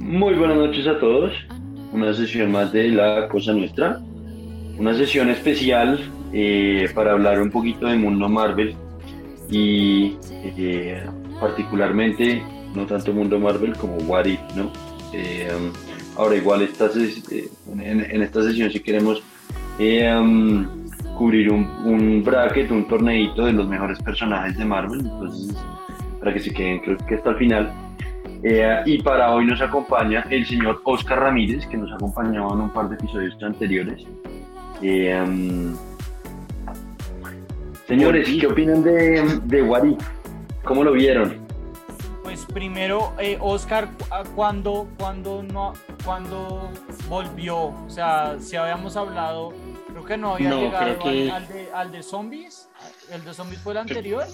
Muy buenas noches a todos. Una sesión más de La Cosa Nuestra. Una sesión especial eh, para hablar un poquito del mundo Marvel y eh, particularmente no tanto mundo Marvel como What If, ¿no? Eh, ahora igual esta en, en esta sesión si queremos um, cubrir un, un bracket, un torneito de los mejores personajes de Marvel, entonces para que se queden creo que hasta el final. Eh, y para hoy nos acompaña el señor Oscar Ramírez, que nos acompañó en un par de episodios anteriores. Eh, um, señores, ¿qué opinan de, de What If? ¿Cómo lo vieron? Pues primero, eh, Oscar, cu- ah, ¿cuándo, cuándo no, cuándo volvió? O sea, si habíamos hablado, que no había No, llegado que- al, al de, al de zombies. ¿El de zombies fue el anterior?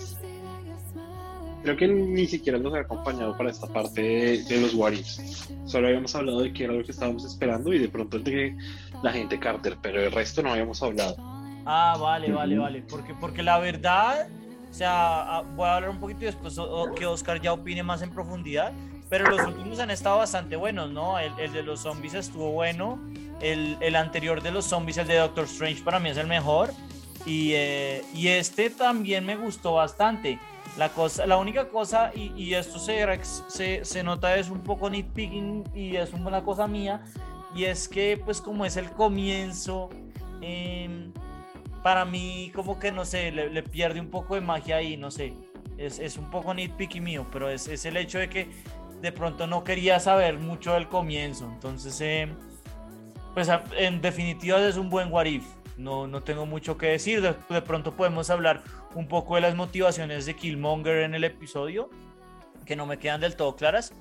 Creo que ni siquiera nos ha acompañado para esta parte de, de los Ifs. Solo habíamos hablado de que era lo que estábamos esperando y de pronto de la gente Carter, pero el resto no habíamos hablado. Ah, vale, vale, vale. Porque, porque la verdad, o sea, ah, voy a hablar un poquito y después o- o que Oscar ya opine más en profundidad. Pero los últimos han estado bastante buenos, ¿no? El, el de los zombies estuvo bueno. El, el anterior de los zombies, el de Doctor Strange, para mí es el mejor. Y, eh, y este también me gustó bastante. La, cosa, la única cosa, y, y esto se, se, se nota, es un poco nitpicking y es una cosa mía. Y es que, pues, como es el comienzo, em, para mí como que no sé, le, le pierde un poco de magia ahí, no sé. Es, es un poco nitpicky mío, pero es, es el hecho de que de pronto no quería saber mucho del comienzo. Entonces, eh, pues en definitiva es un buen what if. No, no tengo mucho que decir. De, de pronto podemos hablar un poco de las motivaciones de Killmonger en el episodio, que no me quedan del todo claras.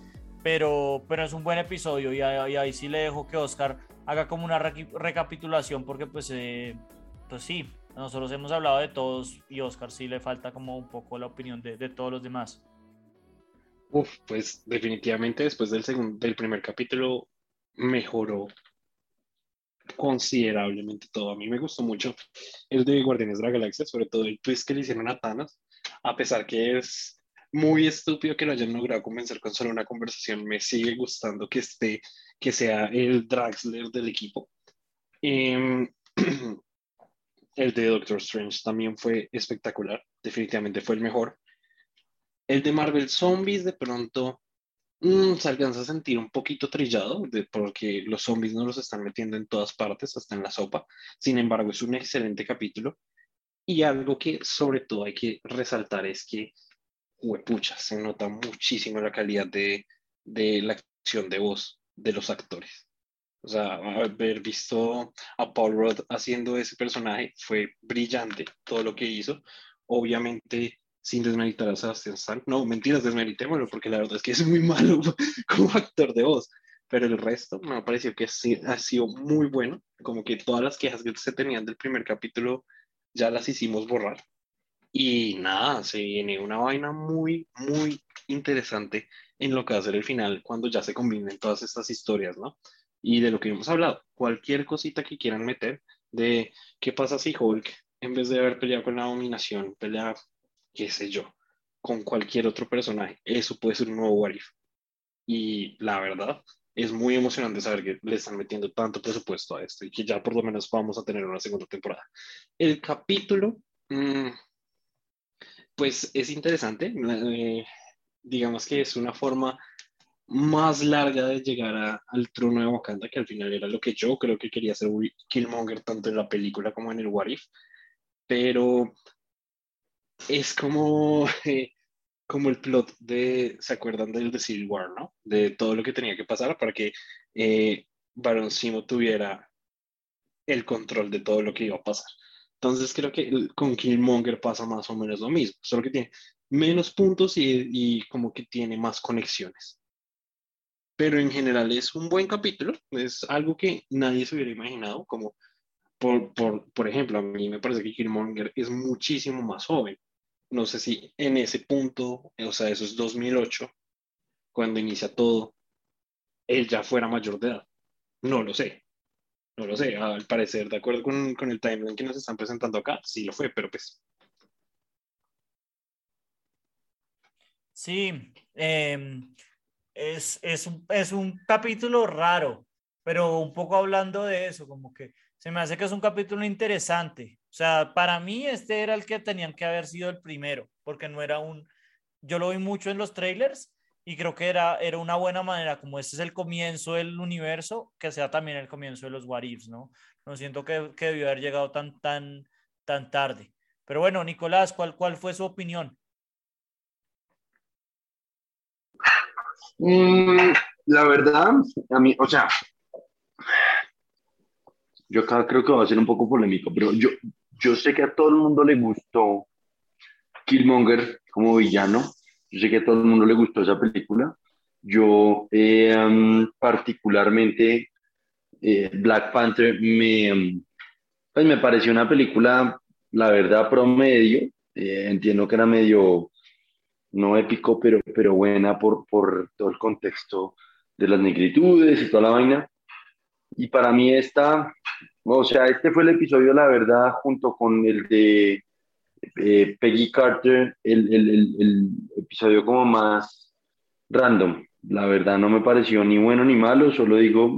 Pero, pero es un buen episodio y, ahí- y ahí sí le dejo que Oscar haga como una recapitulación porque pues eh, pues sí, nosotros hemos hablado de todos y Oscar sí le falta como un poco la opinión de, de todos los demás. Uf, pues definitivamente después del del primer capítulo mejoró considerablemente todo. A mí me gustó mucho el de Guardianes de la Galaxia, sobre todo el twist que le hicieron a Thanos, a pesar que es muy estúpido que lo hayan logrado convencer con solo una conversación, me sigue gustando que esté, que sea el Draxler del equipo. Em, el de Doctor Strange también fue espectacular, definitivamente fue el mejor. El de Marvel Zombies de pronto mm, se alcanza a sentir un poquito trillado de- porque los zombies no los están metiendo en todas partes, hasta en la sopa. Sin embargo, es un excelente capítulo. Y algo que sobre todo hay que resaltar es que, huepucha, se nota muchísimo la calidad de, de la acción de voz de los actores. O sea, haber visto a Paul Rudd haciendo ese personaje fue brillante todo lo que hizo. Obviamente, sin desmeritar a Sebastián Stan. No, mentiras, desmeritémoslo, porque la verdad es que es muy malo como actor de voz. Pero el resto me ha parecido que sí, ha sido muy bueno. Como que todas las quejas que se tenían del primer capítulo ya las hicimos borrar. Y nada, se viene una vaina muy, muy interesante en lo que va a ser el final, cuando ya se combinen todas estas historias, ¿no? Y de lo que hemos hablado, cualquier cosita que quieran meter, de qué pasa si Hulk, en vez de haber peleado con la dominación, pelea, qué sé yo, con cualquier otro personaje, eso puede ser un nuevo What If. Y la verdad, es muy emocionante saber que le están metiendo tanto presupuesto a esto y que ya por lo menos vamos a tener una segunda temporada. El capítulo, mm, pues es interesante. eh, digamos que es una forma más larga de llegar a- al trono de Wakanda, que al final era lo que yo creo que quería hacer Killmonger tanto en la película como en el What If. Pero es como, eh, como el plot de, ¿se acuerdan del de Civil War, no? De todo lo que tenía que pasar para que eh, Baron Simo tuviera el control de todo lo que iba a pasar. Entonces creo que con Killmonger pasa más o menos lo mismo, solo que tiene menos puntos y, y como que tiene más conexiones. Pero en general es un buen capítulo, es algo que nadie se hubiera imaginado, como por, por, por ejemplo, a mí me parece que Killmonger es muchísimo más joven. No sé si en ese punto, o sea, eso es 2008, cuando inicia todo, él ya fuera mayor de edad. No lo sé. No lo sé, al parecer, de acuerdo con, con el timeline que nos están presentando acá, sí lo fue, pero pues Sí, em, es, es, un, es un capítulo raro, pero un poco hablando de eso, como que se me hace que es un capítulo interesante. O sea, para mí este era el que tenían que haber sido el primero, porque no era un, yo lo vi mucho en los trailers y creo que era, era una buena manera, como este es el comienzo del universo, que sea también el comienzo de los What ¿no? No siento que, que debió haber llegado tan, tan, tan tarde. Pero bueno, Nicolás, ¿cuál, cuál fue su opinión? Mm, la verdad, a mí, o sea, yo acá creo que va a ser un poco polémico, pero yo, yo sé que a todo el mundo le gustó Killmonger como villano. Yo sé que a todo el mundo le gustó esa película. Yo eh, particularmente eh, Black Panther me, pues me pareció una película, la verdad, promedio. Eh, entiendo que era medio no épico, pero, pero buena por, por todo el contexto de las negritudes y toda la vaina. Y para mí esta, o sea, este fue el episodio, la verdad, junto con el de eh, Peggy Carter, el, episodio como más random. La verdad no me pareció ni bueno ni malo, solo digo,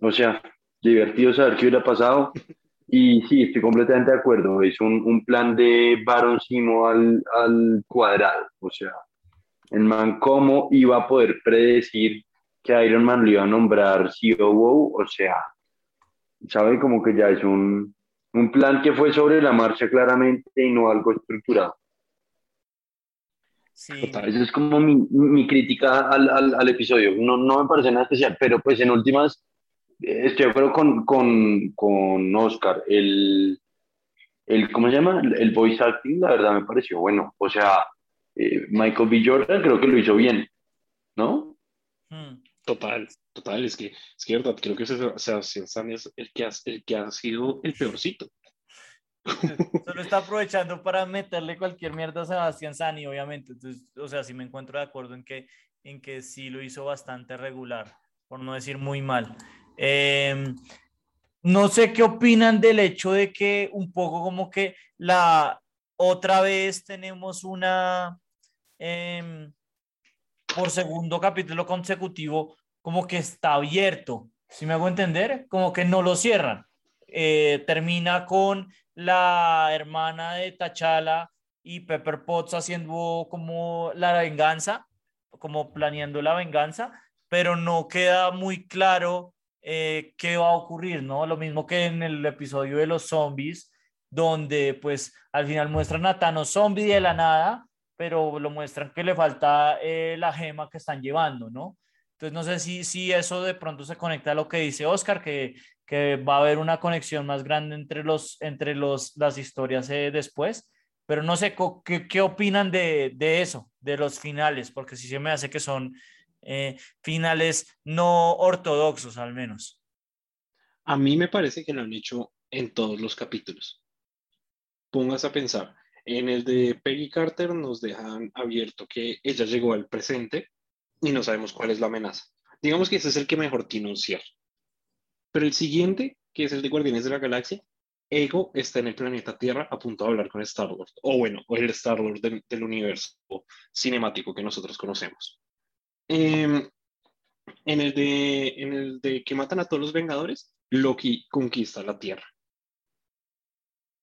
o sea, divertido saber qué hubiera pasado. Y sí, estoy completamente de acuerdo. Es un, un plan de Baron Simo al, al, cuadrado. O sea, el man, ¿cómo iba a poder predecir que Iron Man lo iba a nombrar COO? O sea, ¿sabe? Como que ya es un, un plan que fue sobre la marcha claramente y no algo estructurado. Sí. Esa es como mi, mi crítica al, al, al, episodio. No, no me parece nada especial, pero pues en últimas Estoy de acuerdo con, con, con Oscar. El, el, ¿cómo se llama? El voice acting, la verdad me pareció bueno. O sea, eh, Michael B. Jordan creo que lo hizo bien, ¿no? Hmm. Total, total, es que es que verdad, creo que Sebastián Stan es el que, ha, el que ha sido el peorcito. Solo está aprovechando para meterle cualquier mierda a Sebastián Sani, obviamente. Entonces, o sea, sí me encuentro de acuerdo en que, en que sí lo hizo bastante regular, por no decir muy mal. Eh, no sé qué opinan del hecho de que un poco como que la otra vez tenemos una eh, por segundo capítulo consecutivo como que está abierto. Si me hago entender, como que no lo cierran. Eh, termina con la hermana de Tachala y Pepper Potts haciendo como la venganza, como planeando la venganza, pero no queda muy claro eh, qué va a ocurrir, ¿no? Lo mismo que en el episodio de los zombies, donde pues al final muestran a Thanos zombie de la nada, pero lo muestran que le falta eh, la gema que están llevando, ¿no? Entonces no sé si, si eso de pronto se conecta a lo que dice Oscar, que, que va a haber una conexión más grande entre, los, entre los, las historias eh, después, pero no sé qué, qué opinan de, de, eso, de los finales, porque sí se me hace que son eh, finales no ortodoxos al menos. A mí me parece que lo han hecho en todos los capítulos. Pongas a pensar, en el de Peggy Carter nos dejan abierto que ella llegó al presente y no sabemos cuál es la amenaza. Digamos que ese es el que mejor tiene un cierre. Pero el siguiente, que es el de Guardianes de la Galaxia, Ego está en el planeta Tierra a punto de hablar con Star-Lord, o bueno, o el Star-Lord del, del universo cinemático que nosotros conocemos. Em, en, el de, en el de que matan a todos los Vengadores, Loki conquista la Tierra.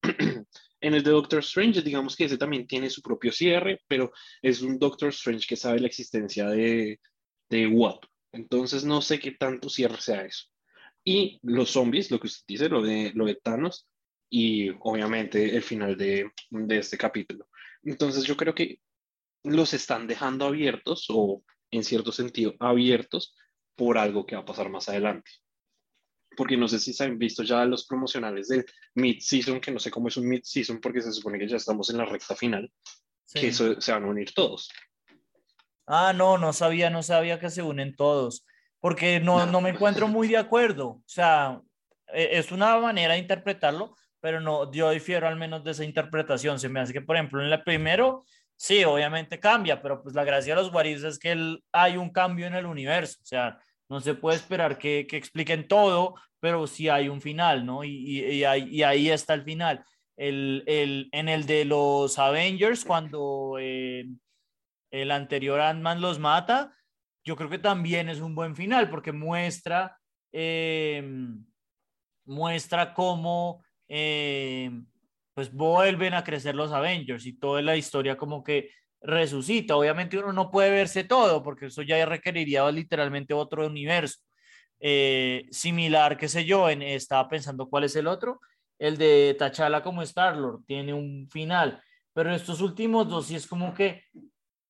en el de Doctor Strange, digamos que ese también tiene su propio cierre, pero es un Doctor Strange que sabe la existencia de, de What. Entonces no sé qué tanto cierre sea eso. Y los zombies, lo que usted dice, lo de, lo de Thanos, y obviamente el final de, de este capítulo. Entonces yo creo que los están dejando abiertos o en cierto sentido, abiertos por algo que va a pasar más adelante. Porque no sé si se han visto ya los promocionales del mid-season, que no sé cómo es un mid-season, porque se supone que ya estamos en la recta final, que eso, se van a unir todos. Ah, no, no sabía, no sabía que se unen todos, porque no, no me encuentro muy de acuerdo. O sea, e, es una manera de interpretarlo, pero no, yo difiero al menos de esa interpretación. Se me hace que, por ejemplo, en el primero Sí, obviamente cambia, pero pues la gracia de los Warriors es que hay un cambio en el universo, o sea, No se puede esperar que, que expliquen todo, pero sí hay un final, ¿no? Y, y, ahí, está el final. El, el, en el de los Avengers, cuando eh, el anterior Ant-Man los mata, yo creo que también es un buen final porque muestra, eh, muestra cómo eh, pues vuelven a crecer los Avengers y toda la historia como que resucita. Obviamente uno no puede verse todo porque eso ya requeriría literalmente otro universo. Eh, similar, qué sé yo, en, estaba pensando cuál es el otro, el de T'Challa como Star-Lord, tiene un final, pero estos últimos dos sí es como que,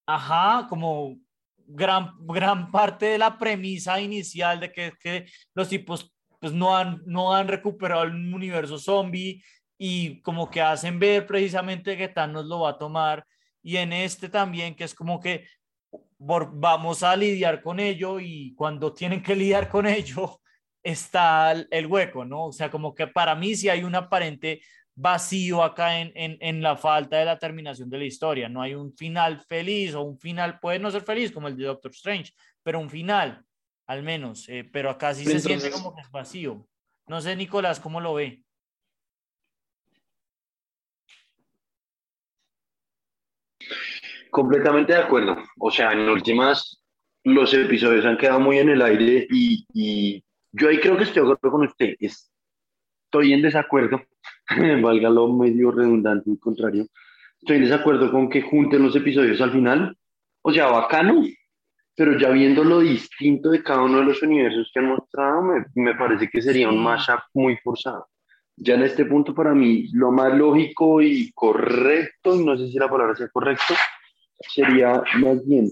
ajá, como gran, gran parte de la premisa inicial de que, que los tipos pues no han, no han recuperado el universo zombie y como que hacen ver precisamente que Thanos lo va a tomar y en este también que es como que vamos a lidiar con ello y cuando tienen que lidiar con ello está el hueco, ¿no? O sea, como que para mí sí hay un aparente vacío acá en, en, en, la falta de la terminación de la historia. No hay un final feliz o un final, puede no ser feliz como el de Doctor Strange, pero un final, al menos. Eh, pero acá sí Entonces, se siente como que es vacío. No sé, Nicolás, ¿cómo lo ve? Completamente de acuerdo. O sea, en últimas, los episodios han quedado muy en el aire y, y yo ahí creo que estoy de acuerdo con usted. Estoy en desacuerdo, valga lo medio redundante y contrario. Estoy en desacuerdo con que junten los episodios al final. O sea, bacano, pero ya viendo lo distinto de cada uno de los universos que han mostrado, me, me parece que sería un mashup muy forzado. Ya en este punto, para mí, lo más lógico y correcto, y no sé si la palabra sea correcto, sería más bien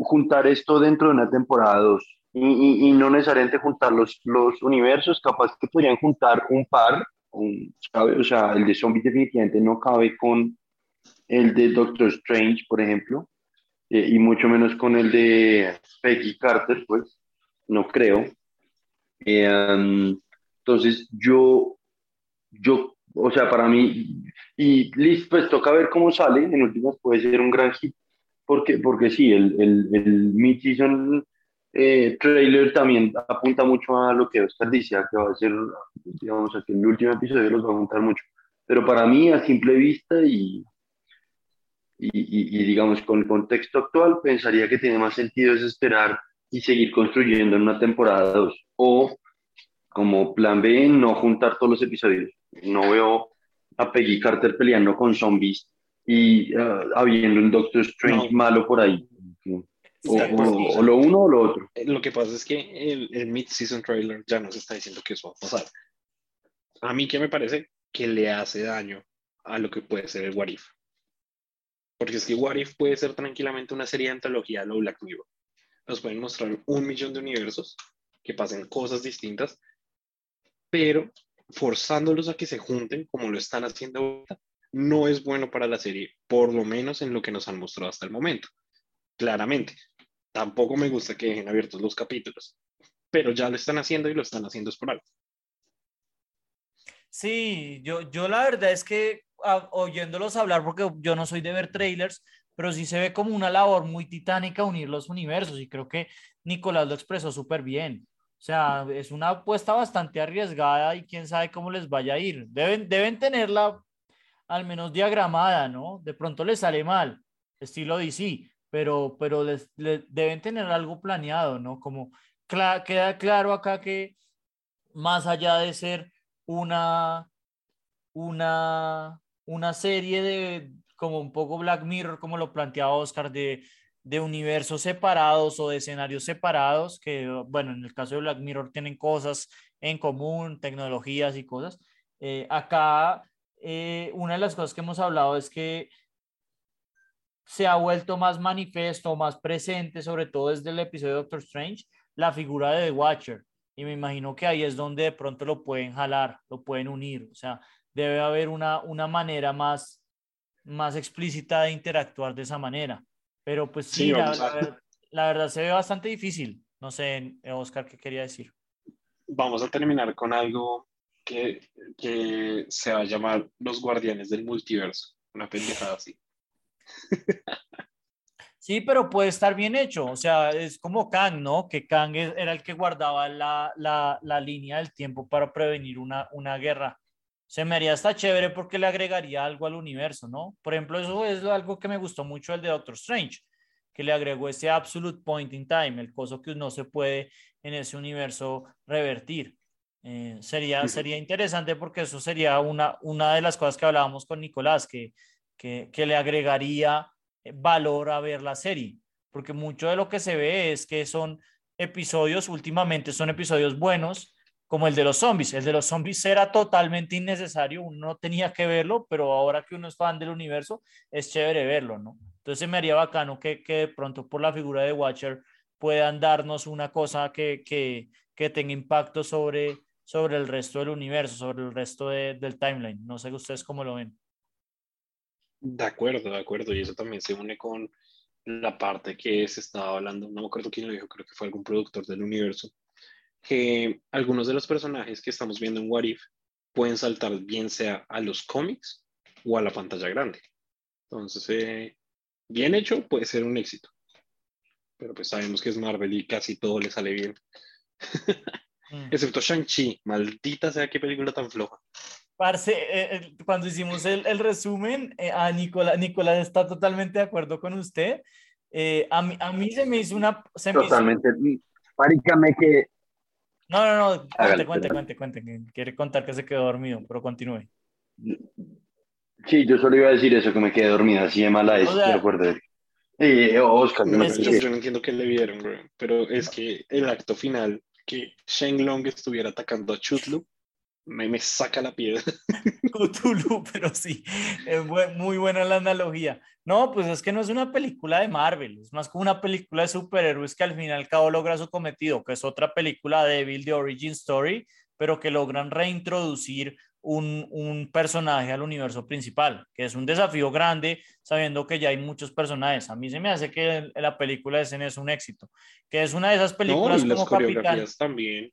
juntar esto dentro de una temporada 2 y, y, y, no necesariamente juntar los, los universos, capaz que podrían juntar un par, un, ¿sabe? o sea, el de zombies definitivamente no cabe con el de Doctor Strange, por ejemplo, eh, y mucho menos con el de Peggy Carter, pues, no creo. Eh, um, entonces, yo, yo, o sea, para mí, y listo, pues toca ver cómo sale, en últimas puede ser un gran hit, porque, porque sí, el, el, el mid-season eh, trailer también apunta mucho a lo que Oscar dice, que va a ser, digamos, que el último episodio los va a apuntar mucho. Pero para mí, a simple vista y, y, digamos, con el contexto actual, pensaría que tiene más sentido es esperar y seguir construyendo en una temporada 2. O, como plan B, no juntar todos los episodios. No veo a Peggy Carter peleando con zombies y uh, habiendo un Doctor Strange no. malo por ahí. O, o, o, lo uno o lo otro. Eh, lo que pasa es que el, el mid-season trailer ya nos está diciendo que eso va a pasar. A mí que me parece que le hace daño a lo que puede ser el What If. Porque es que What If puede ser tranquilamente una serie de antología lo Black Mirror. Nos pueden mostrar un millón de universos que pasen cosas distintas, pero forzándolos a que se junten como lo están haciendo ahorita, no es bueno para la serie, por lo menos en lo que nos han mostrado hasta el momento. Claramente, tampoco me gusta que dejen abiertos los capítulos, pero ya lo están haciendo y lo están haciendo es por algo. Sí, yo, yo la verdad es que oyéndolos hablar, porque yo no soy de ver trailers, pero sí se ve como una labor muy titánica unir los universos y creo que Nicolás lo expresó súper bien. O sea, es una apuesta bastante arriesgada y quién sabe cómo les vaya a ir. Deben, deben tenerla al menos diagramada, ¿no? De pronto les sale mal, estilo DC, pero, pero les, les deben tener algo planeado, ¿no? Como cl queda claro acá que más allá de ser una, una, una serie de como un poco Black Mirror, como lo planteaba Oscar, de, de universos separados o de escenarios separados, que bueno, en el caso de Black Mirror tienen cosas en común, tecnologías y cosas. Eh, acá, eh, una de las cosas que hemos hablado es que se ha vuelto más manifiesto, más presente, sobre todo desde el episodio de Doctor Strange, la figura de The Watcher. Y me imagino que ahí es donde de pronto lo pueden jalar, lo pueden unir. O sea, debe haber una, una manera más, más explícita de interactuar de esa manera. Pero pues sí, sí la, verdad se ve bastante difícil. No sé, Oscar, ¿qué quería decir? Vamos a terminar con algo que, que se va a llamar Los Guardianes del Multiverso. Una pendejada así. Sí, pero puede estar bien hecho. O sea, es como Kang, ¿no? Que Kang era el que guardaba la, la, la línea del tiempo para prevenir una, una guerra. Se me haría hasta chévere porque le agregaría algo al universo, ¿no? Por ejemplo, eso es algo que me gustó mucho el de Doctor Strange, que le agregó ese absolute point in time, el coso que no se puede en ese universo revertir. Eh, sería, sería interesante porque eso sería una, una de las cosas que hablábamos con Nicolás, que, que, que le agregaría eh, valor a ver la serie, porque mucho de lo que se ve es que son episodios, últimamente son episodios buenos, como el de los zombies. El de los zombies era totalmente innecesario, uno no tenía que verlo, pero ahora que uno es fan del universo, es chévere verlo, ¿no? Entonces me haría bacano que, que de pronto por la figura de Watcher puedan darnos una cosa que, que, que tenga impacto sobre, sobre el resto del universo, sobre el resto de- del timeline. No sé ustedes cómo lo ven. De acuerdo, de acuerdo. Y eso también se une con la parte que se estaba hablando, no me acuerdo quién lo dijo, creo que fue algún productor del universo, que algunos de los personajes que estamos viendo en What If pueden saltar bien sea a los cómics o a la pantalla grande. Entonces, eh, bien hecho puede ser un éxito. Pero pues sabemos que es Marvel y casi todo le sale bien. Mm. Excepto Shang-Chi, maldita sea qué película tan floja. Parce, eh, eh, cuando hicimos el, el resumen, eh, a Nicolás, Nicolás está totalmente de acuerdo con usted. Eh, a, mí, a mí se me hizo una... Se me hizo- Totalmente. Parícame que no, no, no, cuente, cuente, cuente, cuente, quiere contar que se quedó dormido, pero continúe. Sí, yo solo iba a decir eso, que me quedé dormida, así de mala es, de acuerdo. Eh, Oscar, No, Es yo, que- yo no entiendo qué le vieron, güey, pero es que el acto final, que Shenlong estuviera atacando a Chutlu, me, me saca la piedra. Cthulhu, pero sí, es muy buena la analogía. No, pues es que no es una película de Marvel, es más como una película de superhéroes que al fin y al cabo logra su cometido, que es otra película débil de Origin Story, pero que logran reintroducir un, un personaje al universo principal, que es un desafío grande, sabiendo que ya hay muchos personajes. A mí se me hace que el- la película de escena es un éxito, que es una de esas No, películas y las como Capitán. coreografías también.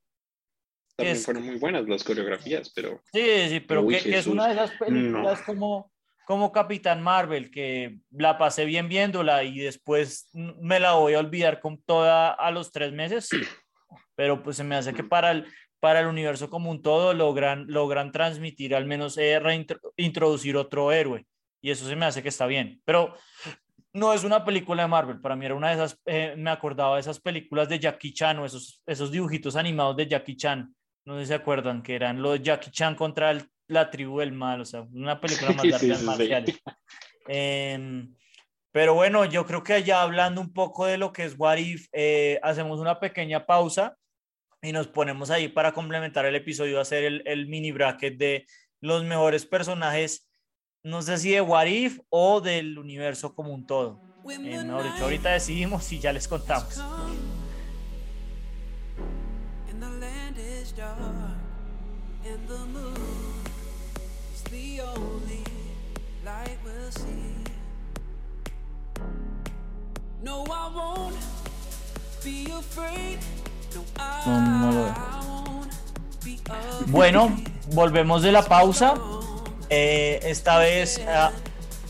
También es- fueron muy buenas las coreografías, pero Sí, sí, pero Uy, que, que es una de esas películas no. como, como Capitán Marvel, que la pasé bien viéndola y después me la voy a olvidar con toda a los tres meses, sí. Pero pues se me hace que para el, para el universo como un todo logran, logran transmitir, al menos eh, introducir otro héroe. Y eso se me hace que está bien. Pero no es una película de Marvel, para mí era una de esas, eh, me acordaba de esas películas de Jackie Chan o esos, esos dibujitos animados de Jackie Chan, no sé si se acuerdan, que eran los Jackie Chan contra el- la tribu del mal, o sea, una película más Sí, de sí, artes sí, sí. marciales. Em, pero bueno, yo creo que ya hablando un poco de lo que es What If, eh, hacemos una pequeña pausa y nos ponemos ahí para complementar el episodio, hacer el, el mini bracket de los mejores personajes, no sé si de What If o del universo como un todo. Eh, mejor dicho, ahorita decidimos y ya les contamos. No, I won't be afraid. No, lo. Bueno, volvemos de la pausa. Eh, esta vez, ah,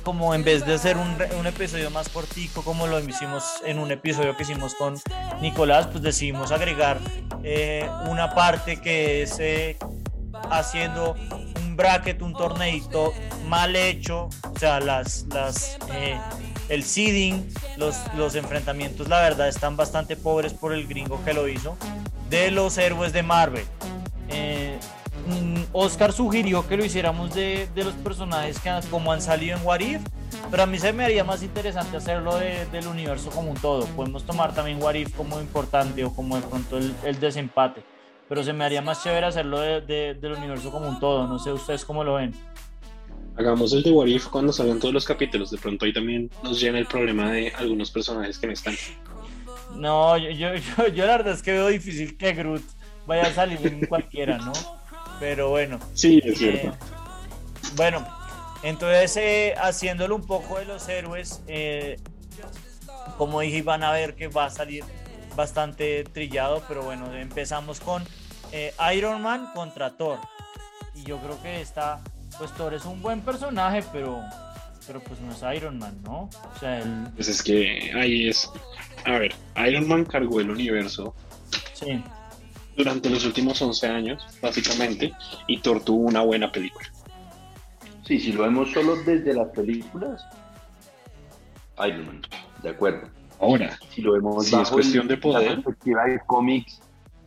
como en vez de hacer un, episodio más cortico, como lo hicimos en un episodio que hicimos con Nicolás, pues decidimos agregar eh, una parte que es eh, haciendo un bracket, un torneito mal hecho, o sea, las, las, el seeding, los, los enfrentamientos, la verdad, están bastante pobres por el gringo que lo hizo, de los héroes de Marvel. Eh, mm, Oscar sugirió que lo hiciéramos de, de los personajes que como han salido en What If, pero a mí se me haría más interesante hacerlo de- del universo como un todo. Podemos tomar también What como importante o como de pronto el, el desempate, pero se me haría más chévere hacerlo de- del universo como un todo. No sé ustedes cómo lo ven. Hagamos el de What If cuando salgan todos los capítulos. De pronto ahí también nos llena el problema de algunos personajes que no están. No, yo, yo, yo, yo la verdad es que veo difícil que Groot vaya a salir en cualquiera, ¿no? Pero bueno. Sí, es Eh, cierto. bueno, entonces eh, haciéndolo un poco de los héroes, eh, como dije, van a ver que va a salir bastante trillado, pero bueno, empezamos con eh, Iron Man contra Thor. Y yo creo que esta, pues Thor es un buen personaje, pero pero pues no es Iron Man, ¿no? O sea, él, Pues es que ahí es. A ver, Iron Man cargó el universo sí. durante los últimos 11 años, básicamente, y Thor tuvo una buena película. Sí, si lo vemos solo desde las películas, Iron Man, de acuerdo. Ahora, Si lo vemos Si es cuestión el- de poder. la perspectiva de cómics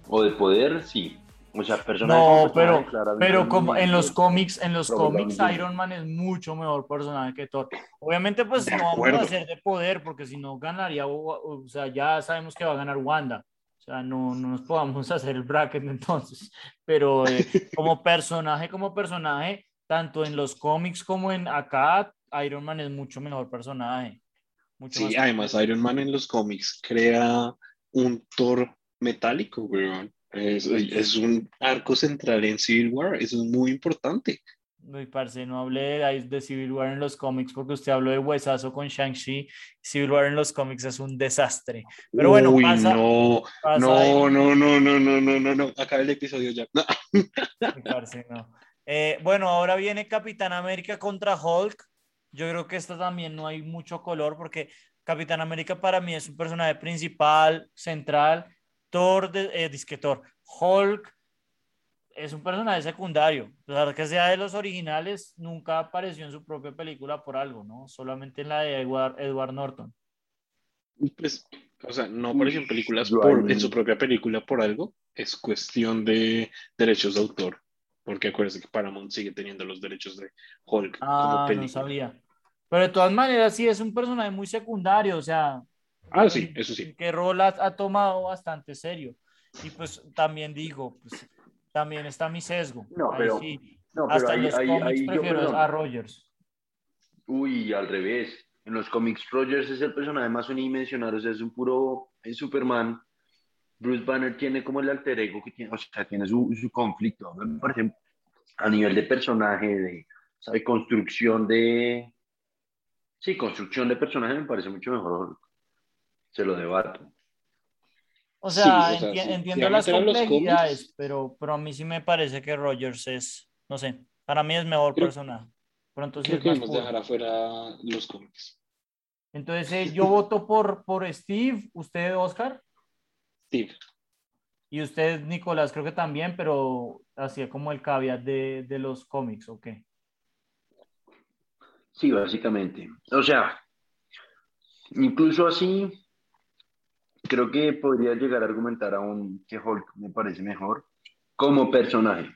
o de poder, sí. O sea, personajes No, pero, pero como en los cómics, en los cómics. Iron Man es mucho mejor personaje que Thor. Obviamente, pues De no vamos acuerdo. a hacer de poder, porque si no ganaría, o, o sea, ya sabemos que va a ganar Wanda. O sea, no, no nos podamos hacer el bracket entonces. Pero eh, como personaje, como personaje, tanto en los cómics como en acá, Iron Man es mucho mejor personaje. Mucho sí, más además Iron Man en los cómics crea un Thor metálico, weón. Es, es un arco central en Civil War, eso es muy importante. Uy, parce, no hablé de, de Civil War en los cómics porque usted habló de huesazo con Shang-Chi. Civil War en los cómics es un desastre. Pero bueno, Uy, pasa- no, pasa no, no, no, no, no, no, no, no, acaba el episodio ya. No. Uy, parce, no. Eh, bueno, ahora viene Capitán América contra Hulk. Yo creo que esto también no hay mucho color porque Capitán América para mí es un personaje principal, central. Thor, de, eh, disque Thor. Hulk es un personaje secundario. A pesar que sea de los originales, nunca apareció en su propia película por algo, ¿no? Solamente en la de Edward, Edward Norton. Pues, o sea, no apareció en películas por, en su propia película por algo, es cuestión de derechos de autor, porque acuérdense que Paramount sigue teniendo los derechos de Hulk como Ah, no película. sabía. Pero de todas maneras, sí es un personaje muy secundario, o sea, Ah, sí, eso sí. que rol ha, ha tomado bastante serio. Y pues también digo, pues también está mi sesgo. No, Ahí pero- sí, No, pero hasta en ahí, los ahí, cómics ahí yo, prefiero perdón. a Rogers. Uy, al revés. En los cómics, Rogers es el personaje más unidimensional, o sea, es un puro es Superman. Bruce Banner tiene como el alter ego que tiene, o sea, tiene su, su conflicto. Me parece a nivel de personaje, de ¿sabe? construcción de. Sí, construcción de personaje me parece mucho mejor. Se lo debato. O Sí, sea, o sea, enti- sí. entiendo Si las complejidades, cómics- pero, pero a mí sí me parece que Rogers es, no sé, para mí es mejor Creo- personaje. Pronto sí Creo es que puro. dejar afuera los cómics. Entonces eh, yo voto por, por Steve, usted Oscar. Steve, Y usted, Nicolás, creo que también, pero hacía como el caveat de, de los cómics, ¿ok? Sí, básicamente. O sea, incluso así, creo que podría llegar a argumentar aún que Hulk me parece mejor como personaje.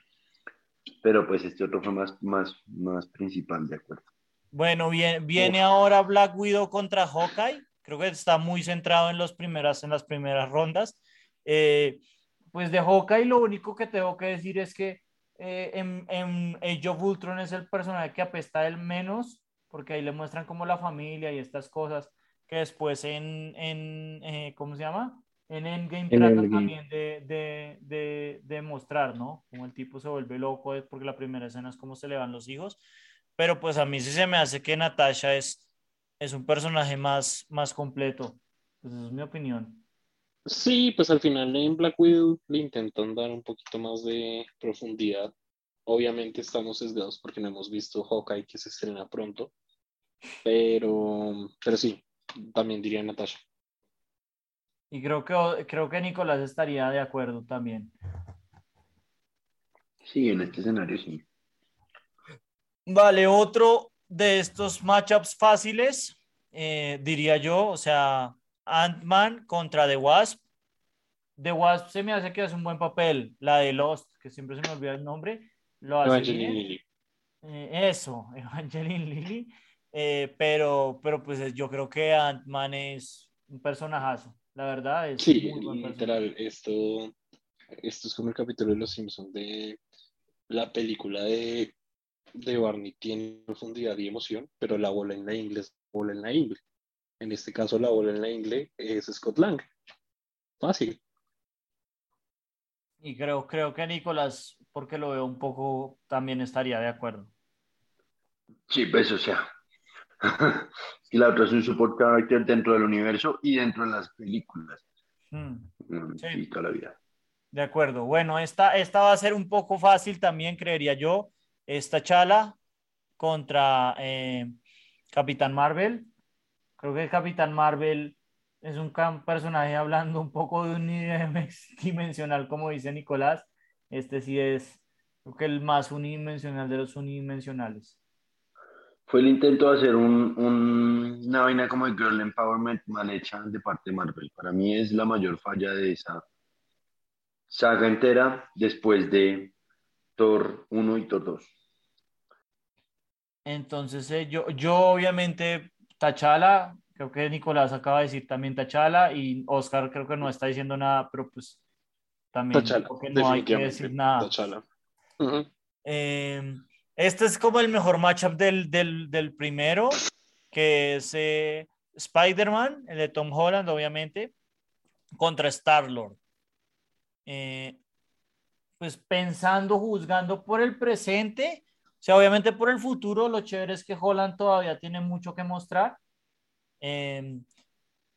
Pero pues este otro fue más, más, más principal, de acuerdo. Bueno, viene, viene ahora Black Widow contra Hawkeye. Creo que está muy centrado en, los primeras, en las primeras rondas. Eh, pues de Hawkeye lo único que tengo que decir es que eh, en, en Age of Ultron es el personaje que apesta el menos, porque ahí le muestran como la familia y estas cosas que después en, en eh, ¿cómo se llama? En Endgame En tratan también de, de, de, de mostrar, ¿no? Como el tipo se vuelve loco, es porque la primera escena es como se le van los hijos, pero pues a mí sí se me hace que Natasha es, es un personaje más, más completo. Pues esa es mi opinión. Sí, pues al final en Black Widow le intentan dar un poquito más de profundidad. Obviamente estamos sesgados porque no hemos visto Hawkeye que se estrena pronto, pero, pero sí, también diría Natasha. Y creo que, creo que Nicolás estaría de acuerdo también. Sí, en este escenario sí. Vale, otro de estos matchups fáciles, eh, diría yo, o sea, Ant-Man contra The Wasp. The Wasp se me hace que hace un buen papel. La de Lost, que siempre se me olvida el nombre, lo hace Evangeline bien. Lilly. Eh, eso, Evangeline Lilly. Eh, pero, pero pues yo creo que Ant-Man es un personajazo. La verdad es Sí, muy buen personaje. literal, esto, esto es como el capítulo de Los Simpsons de la película de, de Barney tiene profundidad y emoción, pero la bola en la inglés, bola en la ingle. En este caso, la bola en la ingle es Scott Lang. Fácil. Y creo, creo que Nicolás, porque lo veo un poco, también estaría de acuerdo. Sí, pues, o sea. y la otra es un support character dentro del universo y dentro de las películas. Hmm. Mm, Sí. Toda la vida. De acuerdo. Bueno, esta, esta va a ser un poco fácil también, creería yo. Esta Chala contra eh, Capitán Marvel. Creo que Capitán Marvel es un personaje hablando un poco de unidimensional, como dice Nicolás. Este sí es, creo que el más unidimensional de los unidimensionales. Fue el intento de hacer un, un- una vaina como de girl empowerment mal hecha de parte de Marvel. Para mí es la mayor falla de esa saga entera después de Thor 1 y Thor 2. Entonces, eh, yo, yo obviamente, Tachala, creo que Nicolás acaba de decir también Tachala y Oscar creo que no está diciendo nada, pero pues también que no hay que decir nada. T'Challa. Ujú. Eh, este es como el mejor matchup del, del, del primero, que es eh, Spider-Man, el de Tom Holland, obviamente, contra Star-Lord. Eh, pues pensando, juzgando por el presente, o sea, obviamente por el futuro, lo chévere es que Holland todavía tiene mucho que mostrar. eh,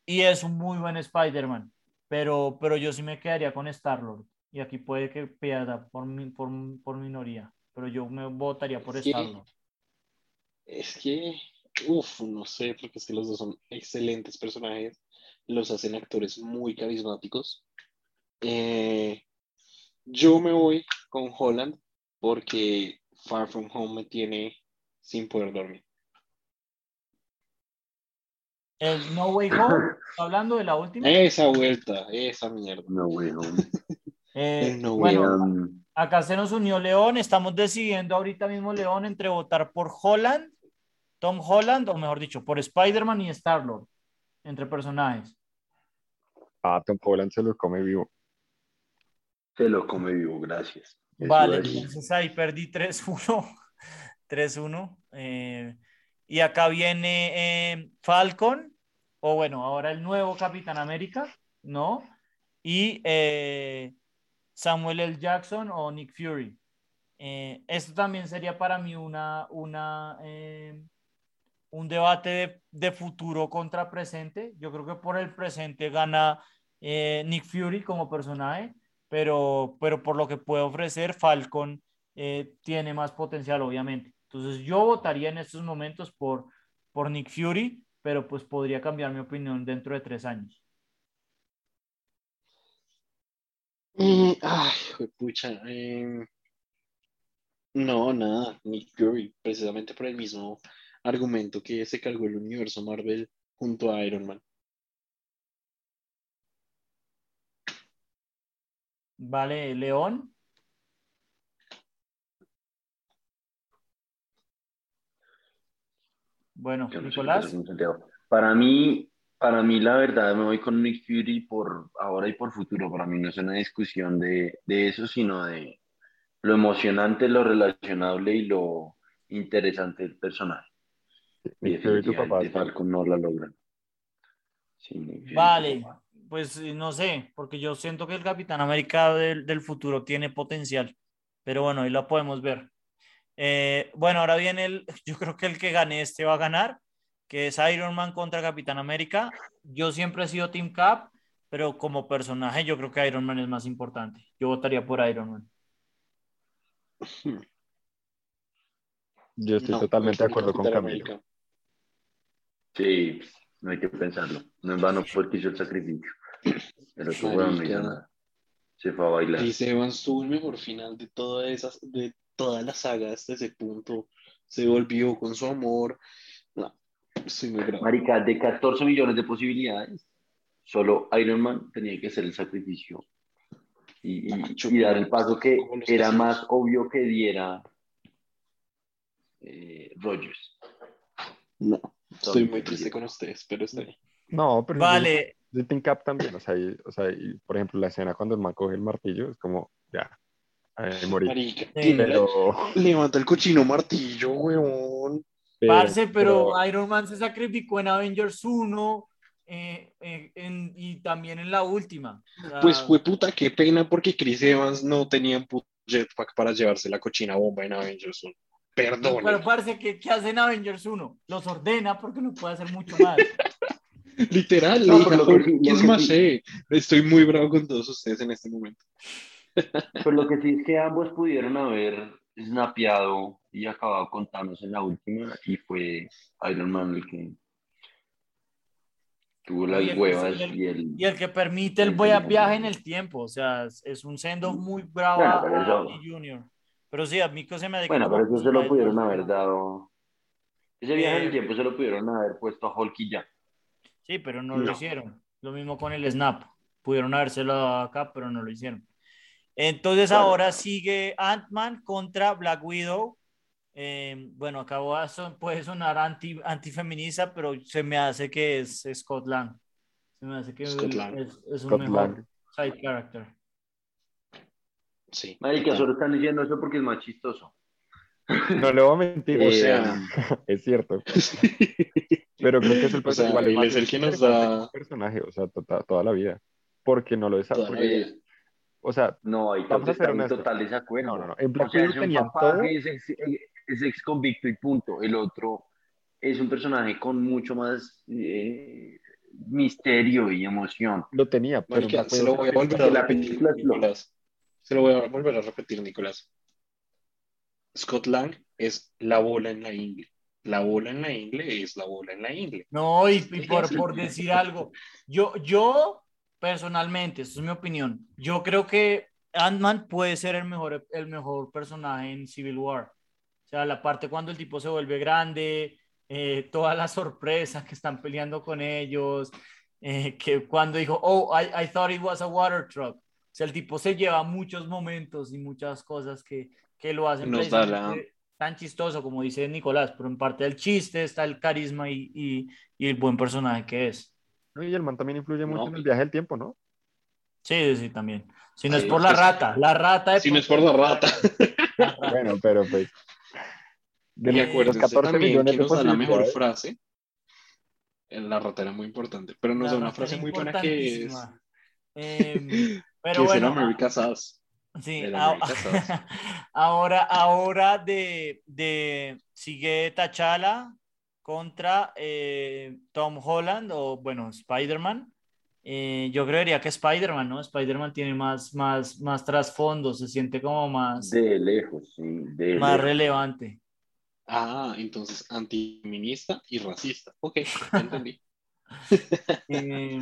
y es un muy buen Spider-Man, pero, pero yo sí me quedaría con Star-Lord. Y aquí puede que pierda por, por, por minoría, pero yo me votaría por Sí. Star-Lord. Es que, uff, no sé, porque es que los dos son excelentes personajes, los hacen actores muy carismáticos. Eh, yo me voy con Holland porque Far From Home me tiene sin poder dormir. El No Way Home, hablando de la última. Esa vuelta, esa mierda. No, güey, no. eh, el No Way bueno, Um, acá se nos unió León, estamos decidiendo ahorita mismo León entre votar por Holland, Tom Holland, o mejor dicho, por Spider-Man y Star-Lord, entre personajes. Ah, Tom Holland se lo come vivo. se lo come vivo, gracias. Eso Vale, entonces ahí perdí 3-1. 3-1. eh, y acá viene eh, Falcon, o bueno, ahora el nuevo Capitán América, ¿no? Y eh, Samuel L. Jackson o Nick Fury. Eh, esto también sería para mí una, eh, un debate de, futuro contra presente. Yo creo que por el presente gana eh, Nick Fury como personaje, pero, pero por lo que puede ofrecer, Falcon tiene más potencial, obviamente. Entonces yo votaría en estos momentos por, por Nick Fury, pero pues podría cambiar mi opinión dentro de tres años. Mm, ay, pucha. em, no, nada, Nick Fury, precisamente por el mismo argumento que se cargó el universo Marvel junto a Iron Man. Vale, León. Bueno, Nicolás. Para mí, para mí, la verdad, me voy con Nick Fury por ahora y por futuro. Para mí no es una discusión de, de eso, sino de lo emocionante, lo relacionable y lo interesante del personaje. Y Nick Fury, tu papá. definitivamente Falcon no la logran. Sí, Vale, pues eh, no sé, porque yo siento que el Capitán América del, del futuro tiene potencial, pero bueno, ahí lo podemos ver. Eh, bueno, ahora viene el, yo creo que el que gane este va a ganar, que es Iron Man contra Capitán América. Yo siempre he sido Team Cap, pero como personaje yo creo que Iron Man es más importante. Yo votaría por Iron Man. Yo estoy No, totalmente de voy acuerdo con Camilo. América. Sí, no hay que pensarlo. No en vano porque hizo el sacrificio. El otro weón no hizo Marica. nada. Se fue a bailar. Chris Evans tuvo el mejor final de todas esas, de toda la saga hasta ese punto. Se volvió con su amor. Muy bravo. Marica, de 14 millones de posibilidades, solo Iron Man tenía que hacer el sacrificio y, y- y dar el paso que era más obvio que diera eh, Rogers. No, estoy muy triste con ustedes, pero está bien. No, pero Vale, Team Cap también, o sea, y, o sea, y, por ejemplo, la escena cuando el man coge el martillo es como, ya, ahí morí. Marica, Pero, levanta el cochino martillo, weón. Parce, pero Iron Man se sacrificó en Avengers 1 eh, eh, en- y también en la última. O sea, Pues fue puta, qué pena porque Chris Evans no tenía un puto jetpack para llevarse la cochina bomba en Avengers 1. Perdón. Pero parece que ¿qué hace en Avengers 1? Los ordena porque no puede hacer mucho más. Literal, No, que "¿Qué es más, sí- eh?". Estoy muy bravo con todos ustedes en este momento. Pero lo que sí es que ambos pudieron haber snapeado y acabado con Thanos en la última y fue Iron Man el que tuvo Y las el- huevas y el- y el... Y el que permite el voy a viaje en el tiempo, o sea, es, un sendo muy bravo Bueno, a Jr. Pero sí, a mí que se me Bueno, pero eso se lo pudieron haber dado... Ese viaje en Eh, el tiempo se lo pudieron haber puesto a Hulk y ya. Sí, pero no, lo No. hicieron. Lo mismo con el Snap. Pudieron habérselo acá, pero no lo hicieron. Entonces Claro. ahora sigue Ant-Man contra Black Widow. Eh, bueno, acabo son- puede sonar anti, antifeminista, pero se me hace que es Scott Lang. Se me hace que es, es un Scott mejor side character. Sí. Marica, total. solo están diciendo eso porque es más chistoso. No le voy a mentir, O sea, es cierto. Pero creo que es el O sea, igual él es el que nos da- como personaje, o sea, to- toda la vida. Porque no lo Toda la desarrolla. vida. O sea, No, ahí Vamos a ser honestos. total desacuerdo. no, no, no. En Black O sea, Widow es tenían todo. que es ex, es ex convicto y punto. El otro es un personaje con mucho más eh, misterio y emoción. Lo tenía, pero Marica, Black se Widow lo voy a volver que a repetir, es Nicolás. Se lo voy a volver a repetir, Nicolás. Scott Lang es la bola en la ingle. La bola en la ingle es la bola en la ingle. No, y, y por, por decir algo, yo, yo personalmente, esto es mi opinión, yo creo que Ant-Man puede ser el mejor, el mejor personaje en Civil War. O sea, la parte cuando el tipo se vuelve grande, eh, toda la sorpresa que están peleando con ellos, eh, que cuando dijo, oh, I, I thought it was a water truck. O sea, el tipo se lleva muchos momentos y muchas cosas que, que lo hacen tan chistoso, como dice Nicolás, pero en parte del chiste está el carisma y, y, y el buen personaje que es. ¿No? Y el man también influye mucho No. en el viaje del tiempo, ¿no? Sí, sí, también. Si no Sí, es por la pues- rata, la rata de Si no es por la rata. Bueno, pero pues. De Y los- acuérdense 14 también millones que de nos da la mejor frase. En La rata era muy importante, pero nos La da una frase es muy buena que es, que pero es bueno, el America Sass. Sí, El a- America Sass. ahora, ahora de, de sigue T'Challa contra eh, Tom Holland o bueno, Spider-Man. Eh, yo creería que Spider-Man, ¿no? Spider-Man tiene más, más, más trasfondo, se siente como más, De lejos, sí. De más lejos. relevante. Ah, entonces antiminista y racista. Ok, entendí. Eh,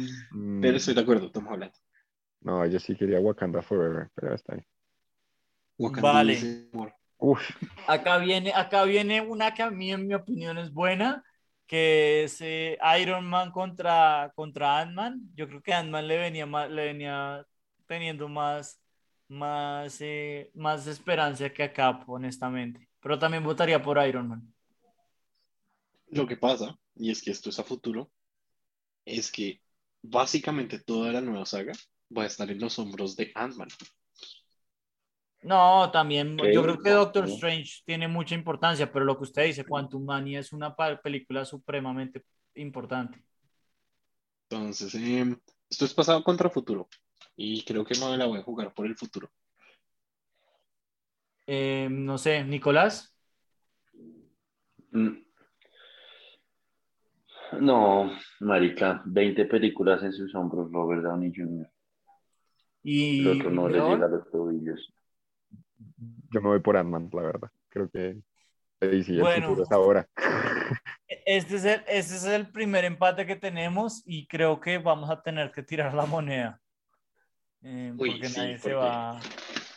Pero estoy de acuerdo, Tom Holland. No, yo sí quería Wakanda Forever, pero está ahí. Wakanda Vale. Uf, acá, viene, acá viene una que a mí, en mi opinión, es buena, que es eh, Iron Man contra, contra Ant-Man. Yo creo que Ant-Man le venía, más, le venía teniendo más, más, eh, más esperanza que a Cap, honestamente. Pero también votaría por Iron Man. Lo que pasa, y es que esto es a futuro, es que básicamente toda la nueva saga va a estar en los hombros de Ant-Man. No, también yo creo que Doctor. Strange tiene mucha importancia, pero lo que usted dice, Quantum Mania es una película supremamente importante. Entonces, em, esto es pasado contra futuro. Y creo que me la voy a jugar por el futuro. Eh, no sé, Nicolás. Mm. No, marica, 20 películas en sus hombros, Robert Downey Jr. Y El otro no le llega a los tobillos. Yo me voy por Ant-Man, la verdad. Creo que ahí sí, el Bueno. futuro es ahora. Este es, el, este es el primer empate que tenemos y creo que vamos a tener que tirar la moneda. Eh, Uy, porque sí, nadie se porque- va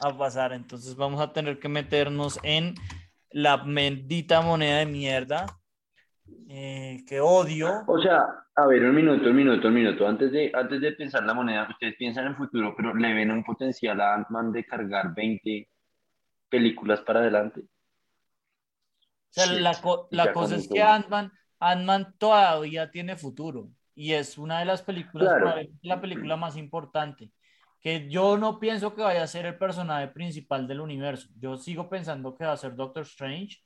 a pasar. Entonces vamos a tener que meternos en la bendita moneda de mierda eh, que odio. O sea, a ver, un minuto, un minuto, un minuto. Antes de, antes de pensar la moneda, ustedes piensan en el futuro, pero le ven un potencial a Ant-Man de cargar 20 películas para adelante. O sea, Sí, la, co- la cosa es que Ant-Man Ant-Man todavía tiene futuro y es una de las películas, Claro. la película más importante. Que yo no pienso que vaya a ser el personaje principal del universo. Yo sigo pensando que va a ser Doctor Strange.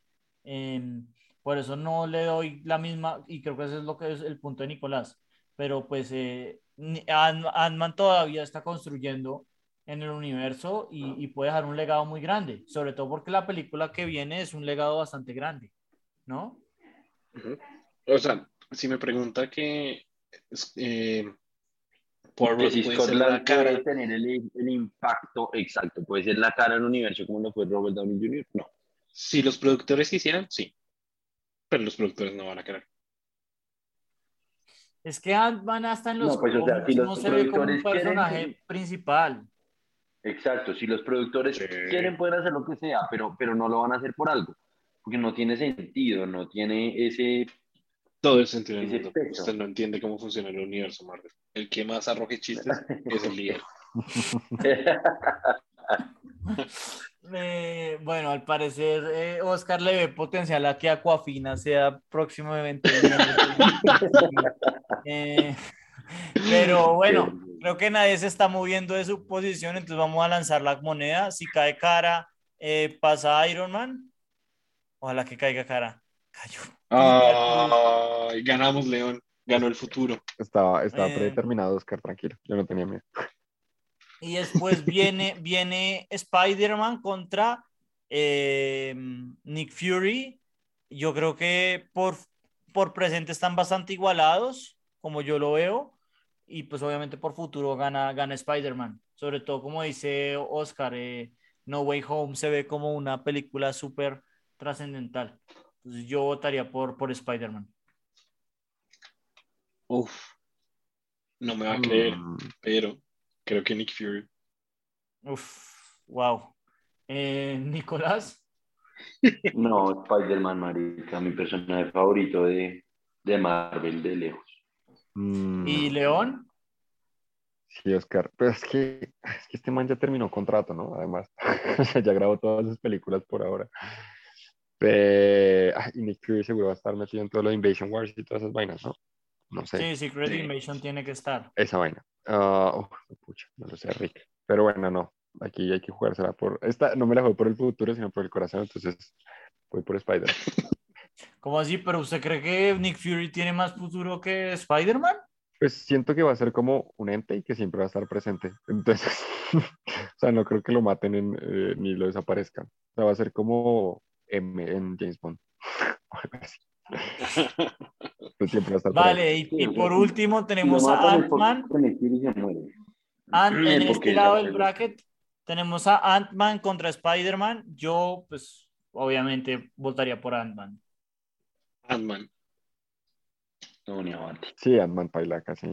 em, por eso no le doy la misma, y creo que ese es lo que es el punto de Nicolás. Pero pues eh, Ant- Ant-Man todavía está construyendo en el universo y, y puede dejar un legado muy grande, sobre todo porque la película que viene es un legado bastante grande, ¿no? O sea, si me pregunta que eh, si puede ser la cara, tener el, el impacto exacto, puede ser la cara del universo como lo fue Robert Downey Jr. No. Si los productores quisieran, sí. Pero los productores no van a querer. Es que Ant-Man hasta en los No, pues, o sea, cómics si los no se ve como un quieren, personaje principal. Exacto, si los productores Sí. quieren pueden hacer lo que sea, pero, pero no lo van a hacer por algo, porque no tiene sentido, no tiene ese... Todo el sentido del mundo. peso. Usted no entiende cómo funciona el universo Marvel. El que más arroje chistes es el líder. Eh, bueno, al parecer eh, Oscar le ve potencial a que Aquafina sea próximamente. Eh, pero bueno, creo que nadie se está moviendo de su posición, entonces vamos a lanzar la moneda. Si cae cara, eh, pasa Iron Man. Ojalá que caiga cara. Cayó. Ay, ganamos, León. Ganó el futuro. Estaba, estaba Eh. predeterminado, Oscar, tranquilo. Yo no tenía miedo. Y después viene, viene Spider-Man contra eh, Nick Fury. Yo creo que por, por presente están bastante igualados, como yo lo veo. Y pues obviamente por futuro gana, gana Spider-Man. Sobre todo, como dice Oscar, eh, No Way Home se ve como una película súper trascendental. Entonces yo votaría por, por Spider-Man. Uf. No me va a creer, Mm, pero creo que Nick Fury. Uf, wow. Eh, Nicolás. No, Spider-Man, marica, mi personaje favorito de, de Marvel, de lejos. mm, ¿Y León? Sí, Oscar. Pero es que, es que este man ya terminó contrato, ¿no? Además, O sea, ya grabó todas sus películas por ahora. Y Nick Fury seguro va a estar metido en todo lo de Invasion Wars y todas esas vainas, ¿no? No sé, Sí, Secret Sí. Invasion tiene que estar. esa vaina. Ah, uf, pucha, no lo sé, Rick. Pero bueno, no. Aquí hay que jugársela por. Esta no me la juego por el futuro, sino por el corazón, entonces voy por Spider. ¿Cómo así? ¿Pero usted cree que Nick Fury tiene más futuro que Spider-Man? Pues siento que va a ser como un ente y que siempre va a estar presente. Entonces, o sea, no creo que lo maten en, eh, ni lo desaparezcan. O sea, va a ser como M en James Bond. Pues siempre va a estar por ahí. Vale, y, por último tenemos a Ant-Man. Ant- en este lado del bracket tenemos a Ant-Man contra Spider-Man. Yo, pues, obviamente votaría por Ant-Man. Ant-Man. No, ni avante. Sí, Ant-Man paila casi.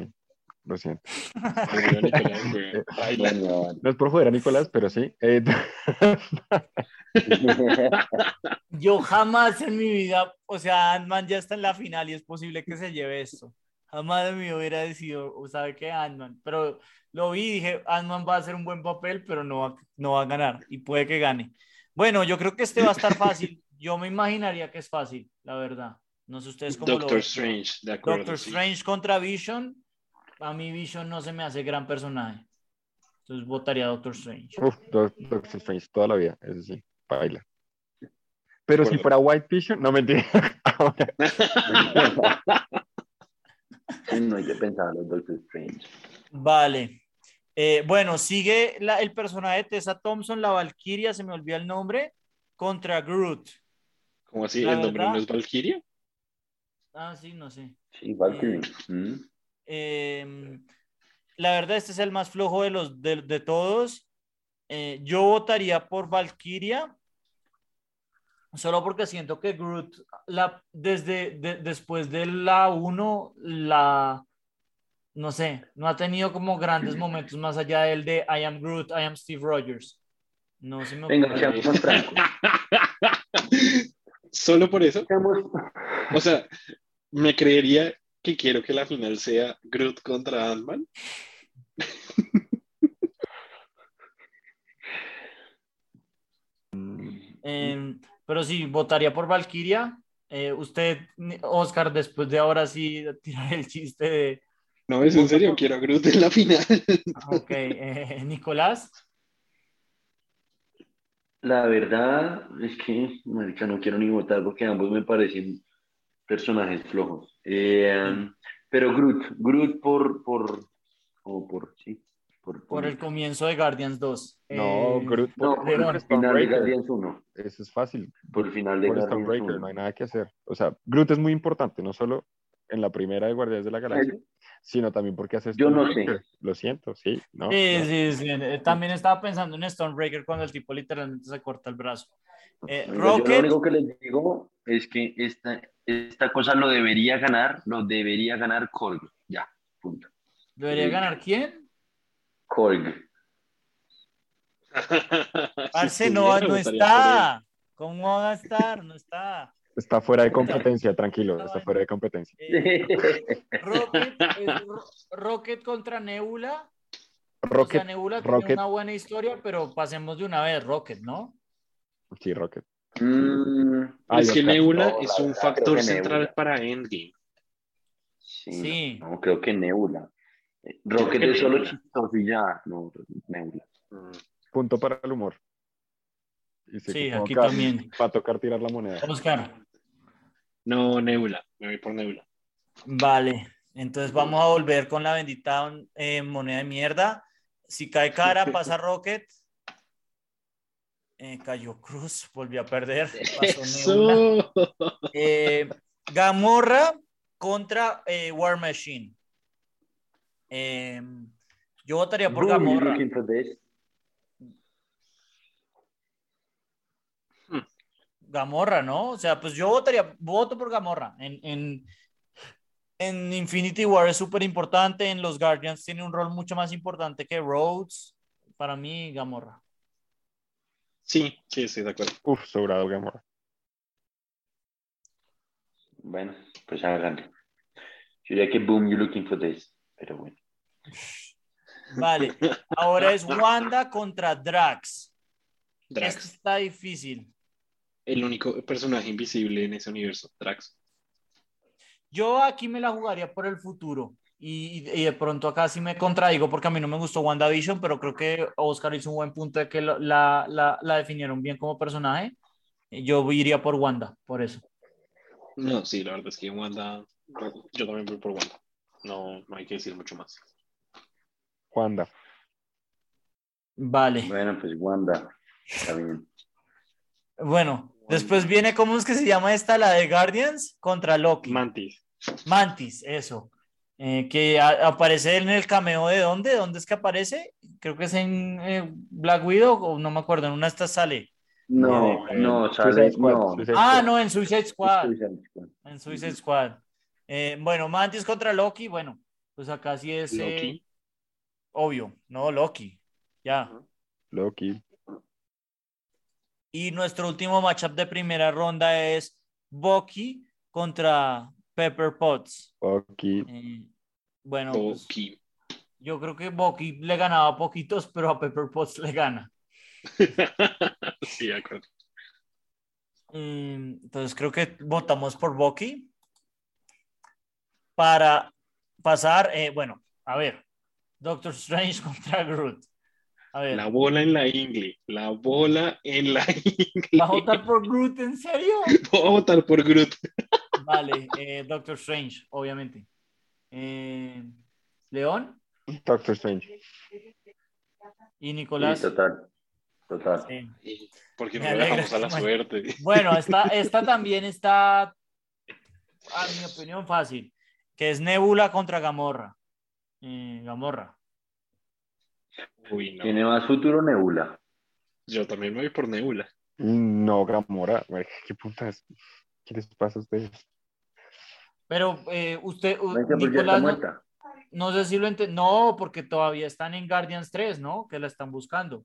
Lo siento. Eh. No, es por joder a Nicolás, pero sí. Eh, Yo jamás en mi vida, o sea, Ant-Man ya está en la final y es posible que se lleve esto. Jamás me hubiera decidido, o sabe que Ant-Man, pero lo vi y dije, Ant-Man va a hacer un buen papel, pero no va, no va a ganar y puede que gane. Bueno, yo creo que este va a estar fácil. Yo me imaginaría que es fácil, la verdad. No sé ustedes cómo lo Doctor ven. Strange, de acuerdo. Doctor sí. Strange contra Vision. A mí Vision no se me hace gran personaje. Entonces votaría a Doctor Strange. uf, Doctor Strange toda la vida, eso sí, paila. Pero si fuera White Vision, no mentira. Ahora, no hay que pensar en Doctor Strange. Vale. Eh, bueno, sigue la- el personaje de Tessa Thompson, la Valkyria, se me olvida el nombre, contra Groot. ¿Cómo así? La ¿El nombre no es Valkyria? Ah, sí, no sé. Sí, Valkyrie. Mm. Eh, la verdad, este es el más flojo de los de, de todos. Eh, yo votaría por Valkyria, solo porque siento que Groot, la, desde de- después de la 1, la, no sé, no ha tenido como grandes momentos más allá del de I am Groot, I am Steve Rogers. No se me Venga, seamos francos. Solo por eso. O sea, me creería que quiero que la final sea Groot contra Ant-Man. Eh, pero sí, votaría por Valkyria. Eh, usted, Oscar, después de ahora sí tirar el chiste de, No, es en serio, quiero a Groot en la final. Ok, eh, Nicolás. La verdad es que, marica, no quiero ni votar porque ambos me parecen personajes flojos. Eh, pero Groot, Groot por, por, o por, sí, por, Por el comienzo de Guardians 2. no, Eh, Groot no, por, el final de. Guardians 1, Eso es fácil. por el final de Por Guardians Stonebreaker, 1. no hay nada que hacer. O sea, Groot es muy importante, no solo en la primera de Guardianes de la Galaxia, sino también porque hace Yo no Stonebreaker. Lo siento, sí. No, Sí, no. sí, sí. eh, También estaba pensando en Stonebreaker cuando el tipo literalmente se corta el brazo. Eh, Oiga, Yo lo Rocket, único que les digo es que esta, esta cosa lo debería ganar, lo debería ganar Korg. Ya, punto. ¿debería ganar quién? Korg. Parce, no, no está. ¿Cómo va a estar? No está. Está fuera de competencia, tranquilo, está fuera de competencia. Eh, Rocket, Ro- Rocket contra Nebula. O sea, Rocket, Nebula tiene una buena historia, pero pasemos de una vez, Rocket, ¿no? sí, Rocket. Mm, Ay, es que. Nebula No, es un verdad, factor central Nebula. para Endgame. sí, Sí. No, creo que Nebula. Eh, Rocket que es solo chistoso y ya. No, Nebula. Mm. Punto para el humor. Y Sí, aquí también. Va a tocar tirar la moneda. Oscar. No, Nebula. Me voy por Nebula. Vale, entonces vamos a volver con la bendita eh, moneda de mierda. Si cae cara, pasa Rocket. Eh, cayó Cruz, volvió a perder. Pasó. Eh, Gamorra contra eh, War Machine. Eh, yo votaría por Gamorra. looking for this? Gamorra, ¿no? O sea, pues yo votaría, voto por Gamorra. En, en, en Infinity War es súper importante, en los Guardians tiene un rol mucho más importante que Rhodes. Para mí, Gamorra. Sí, sí, estoy de acuerdo. Uf, sobrado Gamora. Bueno, pues háganlo. Yo diría que boom, you looking for this. Pero bueno. Vale, ahora es Wanda contra Drax. Esto Drax. está difícil. El único personaje invisible en ese universo. Drax. Yo aquí me la jugaría por el futuro. Y, y de pronto acá sí me contradigo porque a mí no me gustó WandaVision, pero creo que Oscar hizo un buen punto de que lo- la, la, la definieron bien como personaje. Yo iría por Wanda, por eso. No, sí, la verdad es que Wanda. Yo también voy por Wanda. No, no hay que decir mucho más. Wanda. Vale. Bueno, pues Wanda. Está bien. Bueno, después viene, ¿cómo es que se llama esta? La de Guardians contra Loki. Mantis. Mantis, eso. Eh, que a- aparece en el cameo de dónde, ¿dónde es que aparece? Creo que es en eh, Black Widow, o no me acuerdo, en una de estas sale. No, Eh, no, Suicide sale. Squad, No. Ah, no, en Suicide Squad. Suicide Squad. En Suicide Squad. Eh, bueno, Mantis contra Loki, bueno, pues acá sí es eh, Loki. obvio, no Loki, ya. Loki. Y nuestro último matchup de primera ronda es Bucky contra Pepper Potts. Bucky. Eh, bueno, pues, Loki. yo creo que Bucky le ganaba a poquitos, pero a Pepper Potts le gana. sí, de acuerdo. Mm, Entonces creo que votamos por Bucky para pasar, eh, bueno, a ver, Doctor Strange contra Groot. A ver, La bola en la ingle. La bola en la ingle. ¿va a votar por Groot en serio? Voy a votar por Groot. Vale, eh, Doctor Strange, obviamente. Eh, León Doctor Strange. y Sí, Nicolás. total. Total. Sí. Porque no Me lo dejamos a la suerte. Bueno, esta, esta también está, a mi opinión, fácil, que es Nebula contra Gamorra. Eh, Gamorra. Uy, no. Tiene más futuro Nebula. Yo también me voy por Nebula. No, Gamora. Güey, ¿Qué putas? ¿Qué les pasa a ustedes? Pero eh, usted, Venga, pues Nicolás, no, sé si lo entiende. No, porque todavía están en Guardians 3, ¿no? Que la están buscando.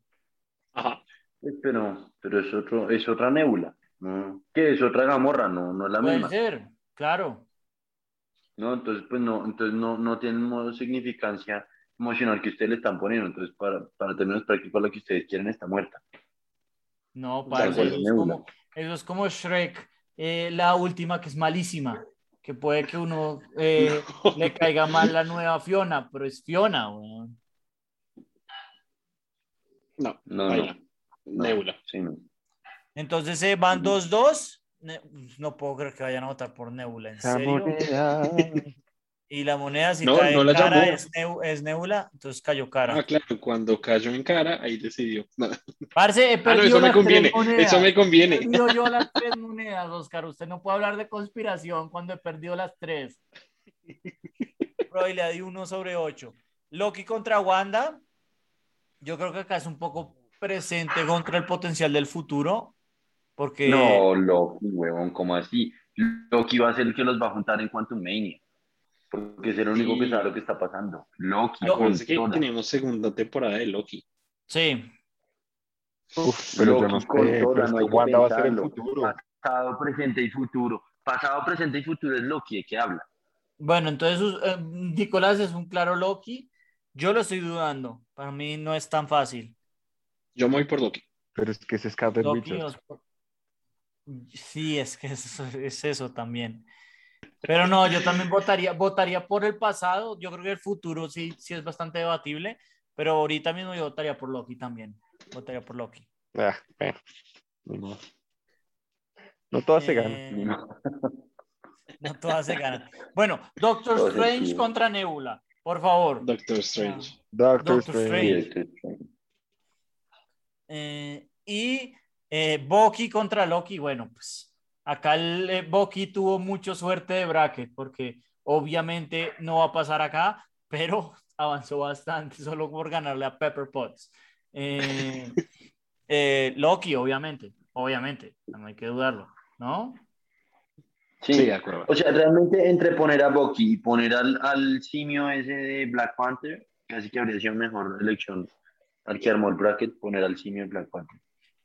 Ajá. Eh, Pero, pero es, otro, es otra Nebula. ¿no? ¿Qué es otra Gamorra? No, no es la Puede misma. ser, claro. No, entonces pues no, entonces no, no tiene modo significancia emocional que ustedes le están poniendo. Entonces, para, para términos prácticos, la que ustedes quieren está muerta. No, cual, eso, es como, eso es como Shrek, eh, la última que es malísima, que puede que uno eh, le caiga mal la nueva Fiona, pero es Fiona, weón. No, No, baila. no. Nebula. Sí, no. Entonces eh, van 2-2. Ne- No puedo creer que vayan a votar por Nebula, ¿en serio? Y la moneda, si No, cae no la cara, llamó. es, Neu- es Nebula, entonces cayó cara. Ah, claro, cuando cayó en cara, ahí decidió. No. Parce, he Ah, no, perdido eso me conviene. tres. Eso me conviene. He perdido yo las tres monedas, Oscar. Usted no puede hablar de conspiración cuando he perdido las tres. Probabilidad de 1 sobre 8. Loki contra Wanda. Yo creo que acá es un poco presente contra el potencial del futuro. Porque. No, Loki, huevón, ¿cómo así? Loki va a ser el que los va a juntar en Quantum Mania. Porque es el único que sabe lo que está pasando. Loki, Lo- con Acuérdense que tenemos segunda temporada de Loki. Sí. Uf, pero yo no Loki sé, con pero toda, es no hay que va a ser el futuro. Pasado, presente y futuro. Pasado, presente y futuro es Loki, ¿de qué habla? Bueno, entonces eh, Nicolás es un claro Loki. Yo lo estoy dudando. Para mí no es tan fácil. Yo me voy por Loki. Pero es que es Scarlet Loki Witch. os- Sí, es que es, es eso también. Pero no, yo también votaría, votaría por el pasado. Yo creo que el futuro sí, sí es bastante debatible, pero ahorita mismo yo votaría por Loki también. Votaría por Loki. Ah. No todas se ganan. Eh, no todas se ganan. Bueno, Doctor Todo Strange contra Nebula, por favor. Doctor Strange. Doctor, Doctor Strange. Strange. Eh, y eh, Bucky contra Loki, bueno, pues acá el eh, Bucky tuvo mucha suerte de bracket, porque obviamente no va a pasar acá, pero avanzó bastante solo por ganarle a Pepper Potts. Eh, eh, Loki, obviamente, obviamente, no hay que dudarlo, ¿no? Sí. Sí, de acuerdo. O sea, realmente entre poner a Bucky y poner al, al simio ese de Black Panther, casi que habría sido mejor elección al que armó el bracket, poner al simio de Black Panther.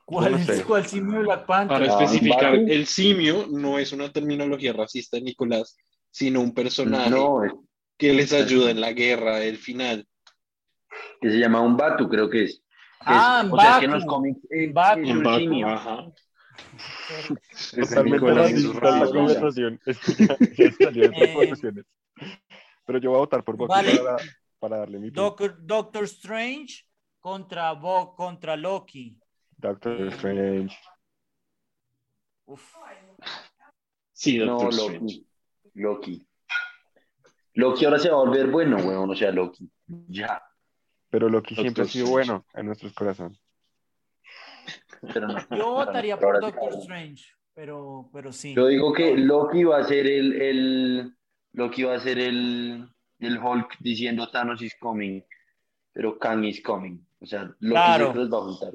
¿Cuál no es sé. cuál simio de Black Panther? Para Ah, especificar, el simio no es una terminología racista, Nicolás, sino un personaje No, es que les ayuda en la guerra, el final. que se llama un Batu, creo que es. Ah, Es- o sea, es que en los cómics es, es un simio. ajá. Totalmente es racista la conversación. Es. Pero yo voy a votar por Bucky Vale. para, para darle mi. Doctor, Doctor Strange contra, Bo, contra Loki. Doctor Strange. Uf. Sí, No, Doctor Strange. Loki. Loki. Loki ahora se va a volver bueno, weón, o sea, Loki. Ya. Pero Loki Doctor siempre ha sido Strange. bueno en nuestros corazones. Pero no. Yo votaría por Doctor Strange, pero, pero sí. Yo digo que Loki va a ser el, el Loki va a ser el, el Hulk diciendo Thanos is coming, pero Kang is coming. O sea, Loki Claro. siempre los va a juntar.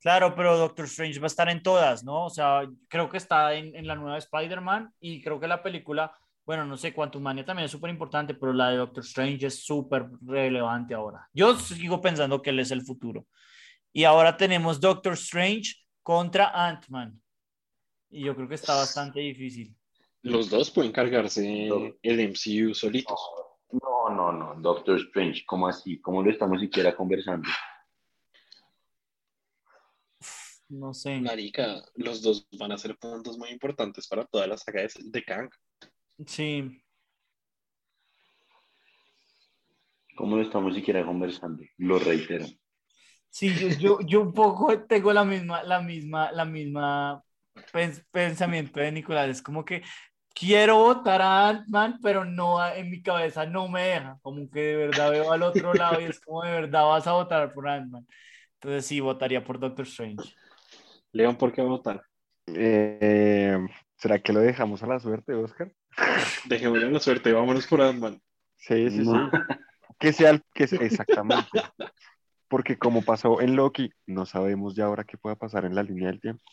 Claro, pero Doctor Strange va a estar en todas, ¿no? O sea, creo que está en, en la nueva Spider-Man y creo que la película, bueno, no sé, Quantum Mania también es súper importante, pero la de Doctor Strange es súper relevante ahora. Yo sigo pensando que él es el futuro. Y ahora tenemos Doctor Strange contra Ant-Man. Y yo creo que está bastante difícil. Los dos pueden cargarse No. el MCU solitos. No, no, no, Doctor Strange, ¿cómo así? ¿Cómo lo estamos siquiera conversando? No sé. Marica, los dos van a ser puntos muy importantes para toda la saga de, de Kang. Sí. ¿Cómo lo estamos siquiera conversando? Lo reitero. Sí, yo, yo, yo un poco tengo la misma, la misma, la misma pens- pensamiento de Nicolás. Es como que quiero votar a Ant-Man, pero no en mi cabeza no me deja. Como que de verdad veo al otro lado y es como de verdad vas a votar por Ant-Man. Entonces sí, votaría por Doctor Strange. León, ¿por qué votar? Eh, ¿será que lo dejamos a la suerte, Oscar? Dejémosle la suerte, vámonos por Ant-Man. Sí, sí, No. sí. Que sea, el- que sea exactamente. Porque como pasó en Loki, no sabemos ya ahora qué pueda pasar en la línea del tiempo.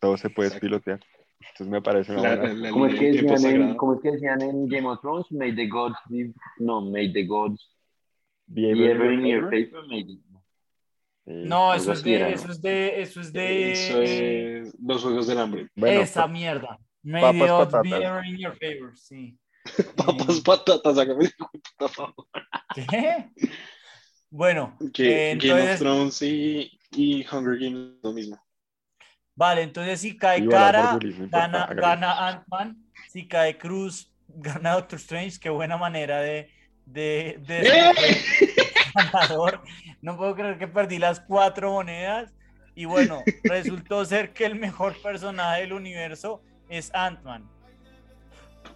Todo se puede Exacto. pilotear. Entonces me parece una La- buena- la ¿Cómo es, línea que decían en, sagrada. ¿Cómo es que decían en Game of Thrones? May the gods be... No, may the gods Be be ever in your favor. may. No, algo eso es era, de, ¿no? eso es de, eso es de Eso es los Juegos del Hambre. Bueno, esa mierda. May papas, the odds be patatas. in your favor, sí. Papas, patatas, hágame puta favor. ¿Qué? Bueno, Que eh, Game of Thrones y, y Hunger Games es lo mismo. vale, entonces si cae cara, no gana, gana Ant-Man, si cae Cruz, gana Doctor Strange, qué buena manera de, de, de ¡Eh! Ganador. No puedo creer que perdí las cuatro monedas. Y bueno, resultó ser que el mejor personaje del universo es Ant-Man.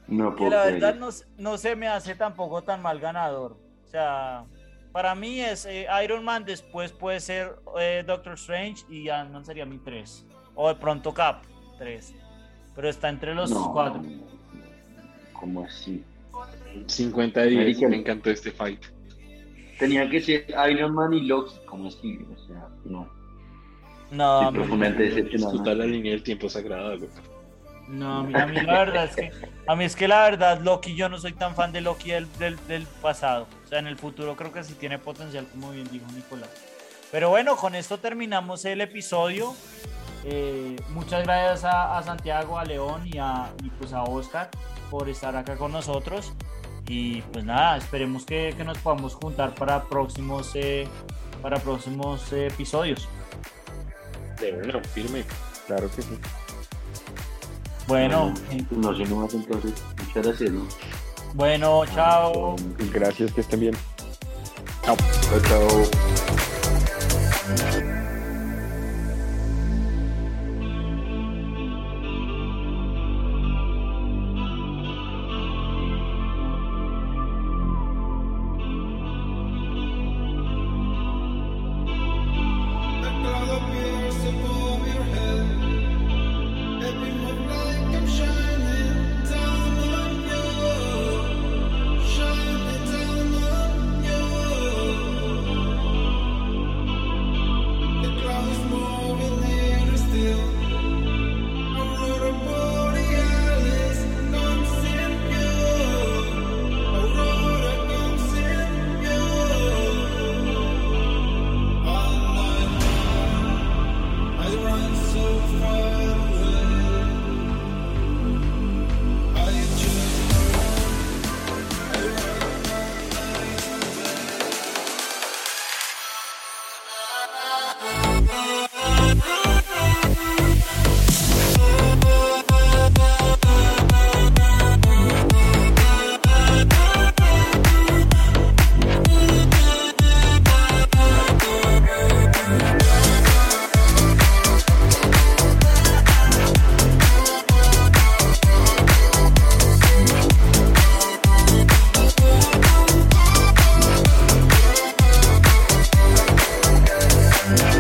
No Que puedo la creer. verdad no, no se me hace tampoco tan mal ganador. O sea, para mí es eh, Iron Man, después puede ser eh, Doctor Strange y Ant-Man sería mi 3. O de pronto Cap, 3. Pero está entre los No, cuatro. ¿Cómo así? 50 de 10, Marica. me encantó este fight. Tenía que ser Iron Man y Loki como Steve, o sea, no. No, mí- profundamente decepcionado. la línea del tiempo sagrada, güey. no, a mí, a mí la verdad es que, a mí es que la verdad Loki, yo no soy tan fan de Loki del, del, del pasado. O sea, en el futuro creo que sí tiene potencial, como bien dijo Nicolás. Pero bueno, con esto terminamos el episodio. Eh, muchas gracias a, a Santiago, a León y a, y pues a Oscar por estar acá con nosotros. Y pues nada, esperemos que, que nos podamos juntar para próximos, eh, para próximos eh, episodios. De bueno, firme. Claro que sí. Bueno, eh, No sé, no más entonces. Muchas gracias, ¿no? bueno, chao. Gracias, que estén bien. Chao, chao.